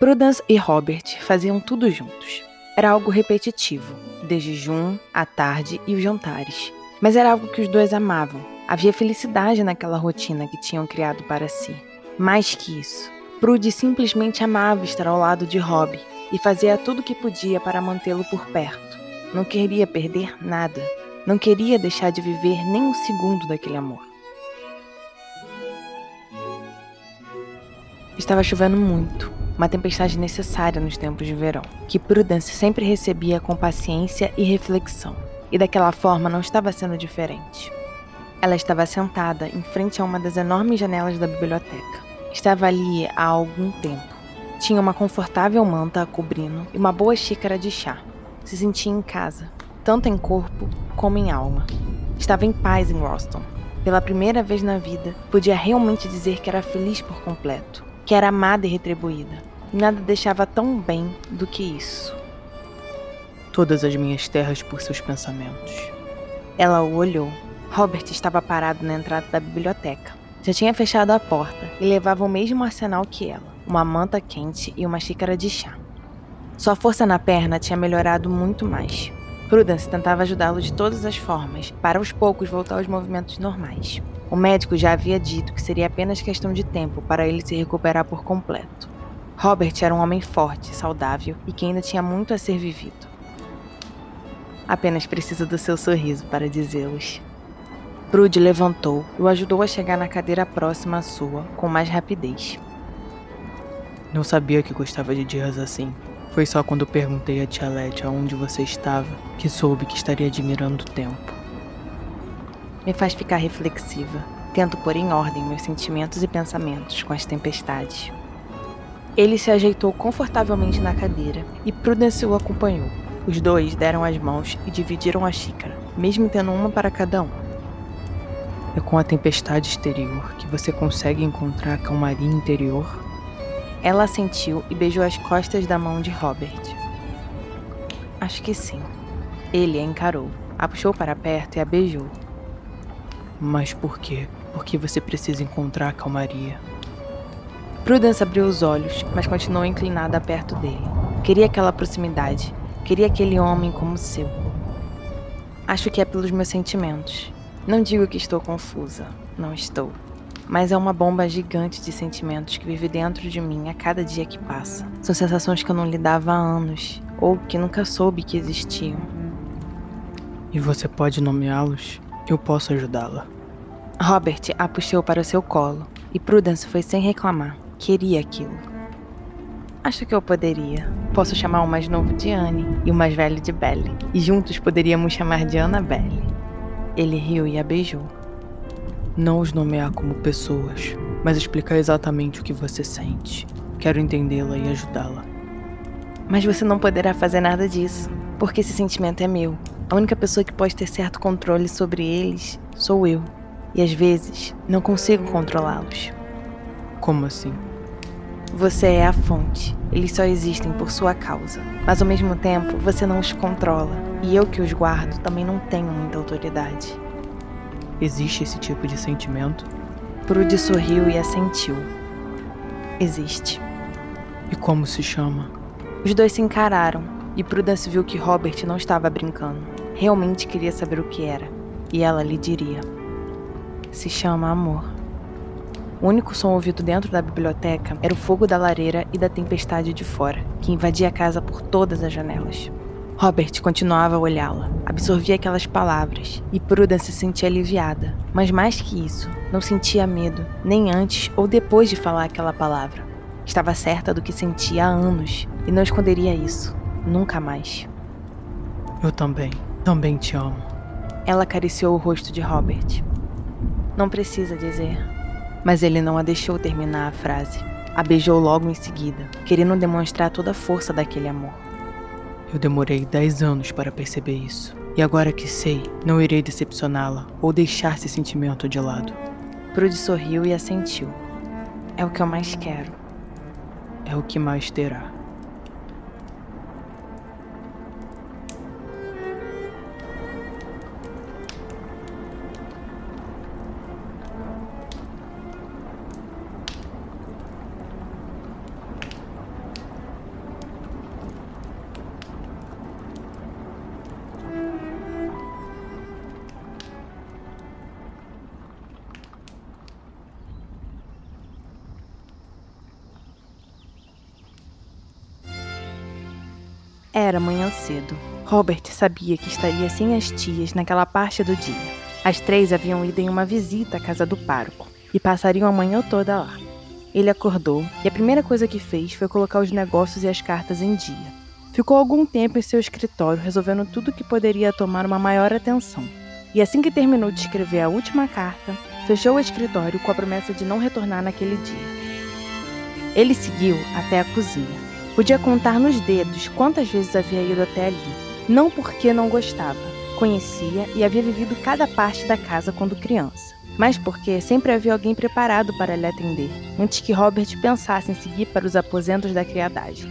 Prudence e Robert faziam tudo juntos. Era algo repetitivo, desde jejum, à tarde e os jantares. Mas era algo que os dois amavam. Havia felicidade naquela rotina que tinham criado para si. Mais que isso, Prude simplesmente amava estar ao lado de Rob e fazia tudo o que podia para mantê-lo por perto. Não queria perder nada. Não queria deixar de viver nem um segundo daquele amor. Estava chovendo muito, uma tempestade necessária nos tempos de verão, que Prudence sempre recebia com paciência e reflexão, e daquela forma não estava sendo diferente. Ela estava sentada em frente a uma das enormes janelas da biblioteca. Estava ali há algum tempo. Tinha uma confortável manta a cobrindo e uma boa xícara de chá. Se sentia em casa, tanto em corpo como em alma. Estava em paz em Roston. Pela primeira vez na vida, podia realmente dizer que era feliz por completo, que era amada e retribuída. Nada deixava tão bem do que isso. Todas as minhas terras por seus pensamentos. Ela o olhou. Robert estava parado na entrada da biblioteca. Já tinha fechado a porta e levava o mesmo arsenal que ela: uma manta quente e uma xícara de chá. Sua força na perna tinha melhorado muito mais. Prudence tentava ajudá-lo de todas as formas, para aos poucos voltar aos movimentos normais. O médico já havia dito que seria apenas questão de tempo para ele se recuperar por completo. Robert era um homem forte, saudável e que ainda tinha muito a ser vivido. Apenas precisa do seu sorriso para dizê-los. Prude levantou e o ajudou a chegar na cadeira próxima à sua com mais rapidez. Não sabia que gostava de dias assim. Foi só quando perguntei a tia Lete aonde você estava que soube que estaria admirando o tempo. Me faz ficar reflexiva. Tento pôr em ordem meus sentimentos e pensamentos com as tempestades. Ele se ajeitou confortavelmente na cadeira e Prudence o acompanhou. Os dois deram as mãos e dividiram a xícara, mesmo tendo uma para cada um. É com a tempestade exterior que você consegue encontrar a calmaria interior? Ela assentiu e beijou as costas da mão de Robert. Acho que sim. Ele a encarou, a puxou para perto e a beijou. Mas por quê? Porque você precisa encontrar a calmaria. Prudence abriu os olhos, mas continuou inclinada perto dele. Queria aquela proximidade. Queria aquele homem como seu. Acho que é pelos meus sentimentos. Não digo que estou confusa. Não estou. Mas é uma bomba gigante de sentimentos que vive dentro de mim a cada dia que passa. São sensações que eu não lidava há anos, ou que nunca soube que existiam. E você pode nomeá-los? Eu posso ajudá-la. Robert a puxou para o seu colo, e Prudence foi sem reclamar. Queria aquilo. Acho que eu poderia. Posso chamar o mais novo de Anne e o mais velho de Belle, e juntos poderíamos chamar de Annabelle. Ele riu e a beijou. Não os nomear como pessoas, mas explicar exatamente o que você sente. Quero entendê-la e ajudá-la. Mas você não poderá fazer nada disso, porque esse sentimento é meu. A única pessoa que pode ter certo controle sobre eles sou eu. E às vezes não consigo controlá-los. Como assim? Você é a fonte. Eles só existem por sua causa. Mas ao mesmo tempo, você não os controla. E eu que os guardo também não tenho muita autoridade. Existe esse tipo de sentimento? Prude sorriu e assentiu. Existe. E como se chama? Os dois se encararam, e Prudence viu que Robert não estava brincando. Realmente queria saber o que era. E ela lhe diria: Se chama amor. O único som ouvido dentro da biblioteca era o fogo da lareira e da tempestade de fora, que invadia a casa por todas as janelas. Robert continuava a olhá-la, absorvia aquelas palavras, e Prudence se sentia aliviada. Mas mais que isso, não sentia medo, nem antes ou depois de falar aquela palavra. Estava certa do que sentia há anos e não esconderia isso, nunca mais. Eu também, também te amo. Ela acariciou o rosto de Robert. Não precisa dizer. Mas ele não a deixou terminar a frase. A beijou logo em seguida, querendo demonstrar toda a força daquele amor. Eu demorei 10 anos para perceber isso. E agora que sei, não irei decepcioná-la ou deixar esse sentimento de lado. Prude sorriu e assentiu. É o que eu mais quero. É o que mais terá. Era manhã cedo. Robert sabia que estaria sem as tias naquela parte do dia. As três haviam ido em uma visita à casa do pároco e passariam a manhã toda lá. Ele acordou e a primeira coisa que fez foi colocar os negócios e as cartas em dia. Ficou algum tempo em seu escritório resolvendo tudo que poderia tomar uma maior atenção. E assim que terminou de escrever a última carta, fechou o escritório com a promessa de não retornar naquele dia. Ele seguiu até a cozinha. Podia contar nos dedos quantas vezes havia ido até ali, não porque não gostava, conhecia e havia vivido cada parte da casa quando criança, mas porque sempre havia alguém preparado para lhe atender, antes que Robert pensasse em seguir para os aposentos da criadagem.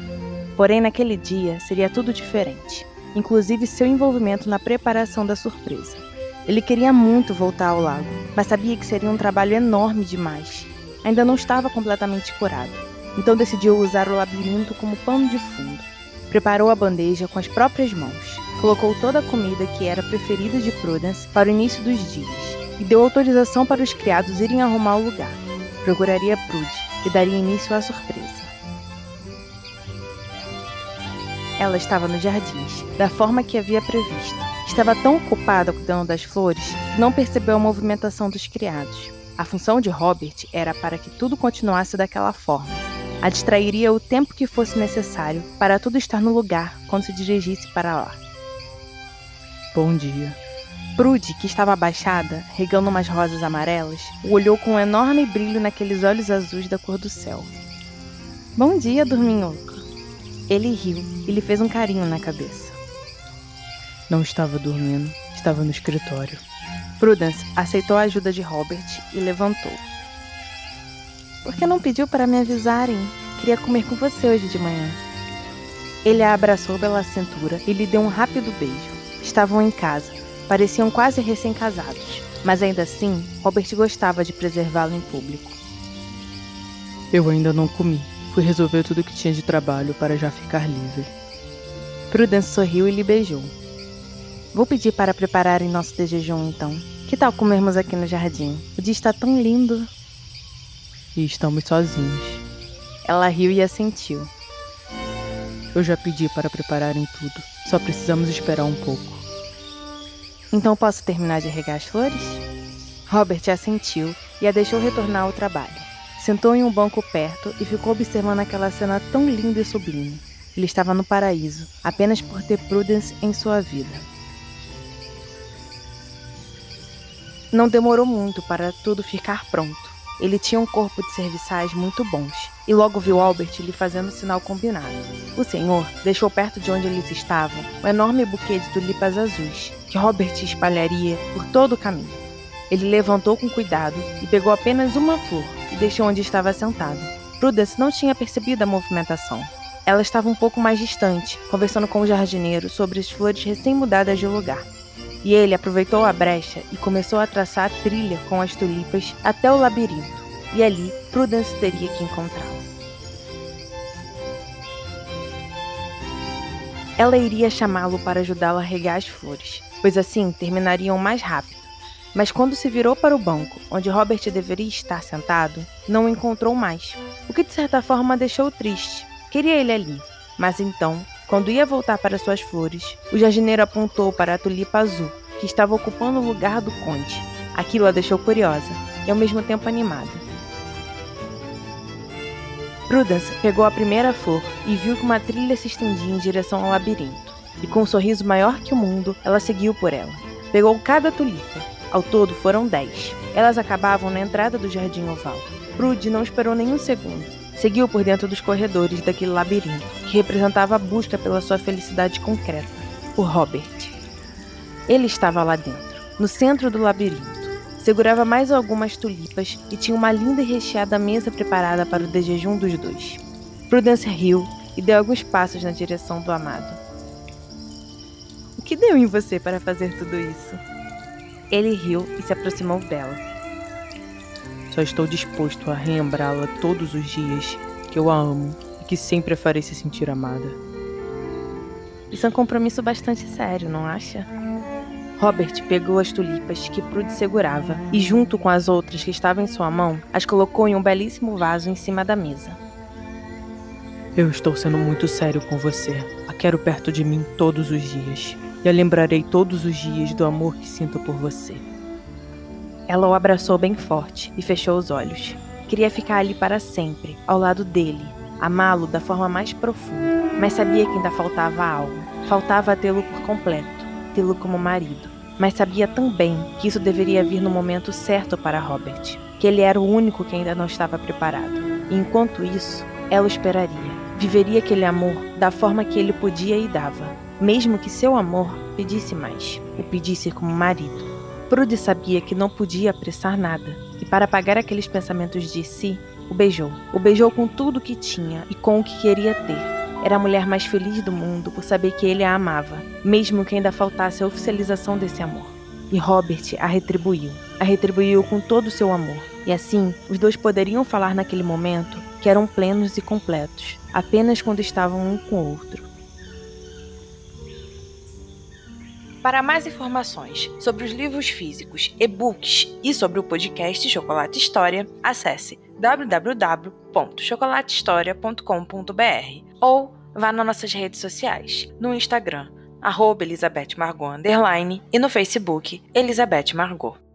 Porém, naquele dia seria tudo diferente, inclusive seu envolvimento na preparação da surpresa. Ele queria muito voltar ao lago, mas sabia que seria um trabalho enorme demais. Ainda não estava completamente curado então decidiu usar o labirinto como pano de fundo. Preparou a bandeja com as próprias mãos, colocou toda a comida que era preferida de Prudence para o início dos dias e deu autorização para os criados irem arrumar o lugar. Procuraria Prude e daria início à surpresa. Ela estava nos jardins, da forma que havia previsto. Estava tão ocupada cuidando das flores que não percebeu a movimentação dos criados. A função de Robert era para que tudo continuasse daquela forma, a distrairia o tempo que fosse necessário para tudo estar no lugar quando se dirigisse para lá. Bom dia. Prude, que estava abaixada, regando umas rosas amarelas, o olhou com um enorme brilho naqueles olhos azuis da cor do céu. Bom dia, dorminhoco. Ele riu e lhe fez um carinho na cabeça. Não estava dormindo, estava no escritório. Prudence aceitou a ajuda de Robert e levantou. Por que não pediu para me avisarem? Queria comer com você hoje de manhã. Ele a abraçou pela cintura e lhe deu um rápido beijo. Estavam em casa, pareciam quase recém-casados, mas ainda assim, Robert gostava de preservá-lo em público. Eu ainda não comi. Fui resolver tudo que tinha de trabalho para já ficar livre. Prudence sorriu e lhe beijou. Vou pedir para prepararem nosso de jejum então. Que tal comermos aqui no jardim? O dia está tão lindo e estamos sozinhos. Ela riu e assentiu. Eu já pedi para prepararem tudo, só precisamos esperar um pouco. Então posso terminar de regar as flores? Robert assentiu e a deixou retornar ao trabalho. Sentou em um banco perto e ficou observando aquela cena tão linda e sublime. Ele estava no paraíso, apenas por ter Prudence em sua vida. Não demorou muito para tudo ficar pronto. Ele tinha um corpo de serviçais muito bons, e logo viu Albert lhe fazendo sinal combinado. O senhor deixou perto de onde eles estavam um enorme buquê de tulipas azuis, que Robert espalharia por todo o caminho. Ele levantou com cuidado e pegou apenas uma flor e deixou onde estava sentado. Prudence não tinha percebido a movimentação. Ela estava um pouco mais distante, conversando com o jardineiro sobre as flores recém-mudadas de lugar. E ele aproveitou a brecha e começou a traçar a trilha com as tulipas até o labirinto, e ali Prudence teria que encontrá-lo. Ela iria chamá-lo para ajudá-la a regar as flores, pois assim terminariam mais rápido. Mas quando se virou para o banco, onde Robert deveria estar sentado, não o encontrou mais, o que de certa forma deixou triste. Queria ele ali, mas então quando ia voltar para suas flores, o jardineiro apontou para a tulipa azul, que estava ocupando o lugar do conde. Aquilo a deixou curiosa e ao mesmo tempo animada. Prudence pegou a primeira flor e viu que uma trilha se estendia em direção ao labirinto. E com um sorriso maior que o mundo, ela seguiu por ela. Pegou cada tulipa. Ao todo foram dez. Elas acabavam na entrada do jardim oval. Prude não esperou nenhum segundo seguiu por dentro dos corredores daquele labirinto, que representava a busca pela sua felicidade concreta, o Robert. Ele estava lá dentro, no centro do labirinto. Segurava mais algumas tulipas e tinha uma linda e recheada mesa preparada para o desjejum dos dois. Prudence riu e deu alguns passos na direção do amado. O que deu em você para fazer tudo isso? Ele riu e se aproximou dela. Só estou disposto a relembrá-la todos os dias que eu a amo que sempre a farei se sentir amada. Isso é um compromisso bastante sério, não acha? Robert pegou as tulipas que Prude segurava e, junto com as outras que estavam em sua mão, as colocou em um belíssimo vaso em cima da mesa. Eu estou sendo muito sério com você. quero perto de mim todos os dias. E a lembrarei todos os dias do amor que sinto por você. Ela o abraçou bem forte e fechou os olhos. Queria ficar ali para sempre, ao lado dele, amá-lo da forma mais profunda, mas sabia que ainda faltava algo. Faltava tê-lo por completo, tê-lo como marido. Mas sabia também que isso deveria vir no momento certo para Robert, que ele era o único que ainda não estava preparado. E enquanto isso, ela esperaria. Viveria aquele amor da forma que ele podia e dava, mesmo que seu amor pedisse mais, o pedisse como marido. Prude sabia que não podia apressar nada, e para apagar aqueles pensamentos de si, o beijou. O beijou com tudo que tinha e com o que queria ter. Era a mulher mais feliz do mundo por saber que ele a amava, mesmo que ainda faltasse a oficialização desse amor. E Robert a retribuiu. A retribuiu com todo o seu amor. E assim, os dois poderiam falar naquele momento que eram plenos e completos, apenas quando estavam um com o outro. Para mais informações sobre os livros físicos, e-books e sobre o podcast Chocolate História, acesse www.chocolatehistoria.com.br ou vá nas nossas redes sociais, no Instagram, arroba Elizabeth Margot e no Facebook, Elizabeth Margot.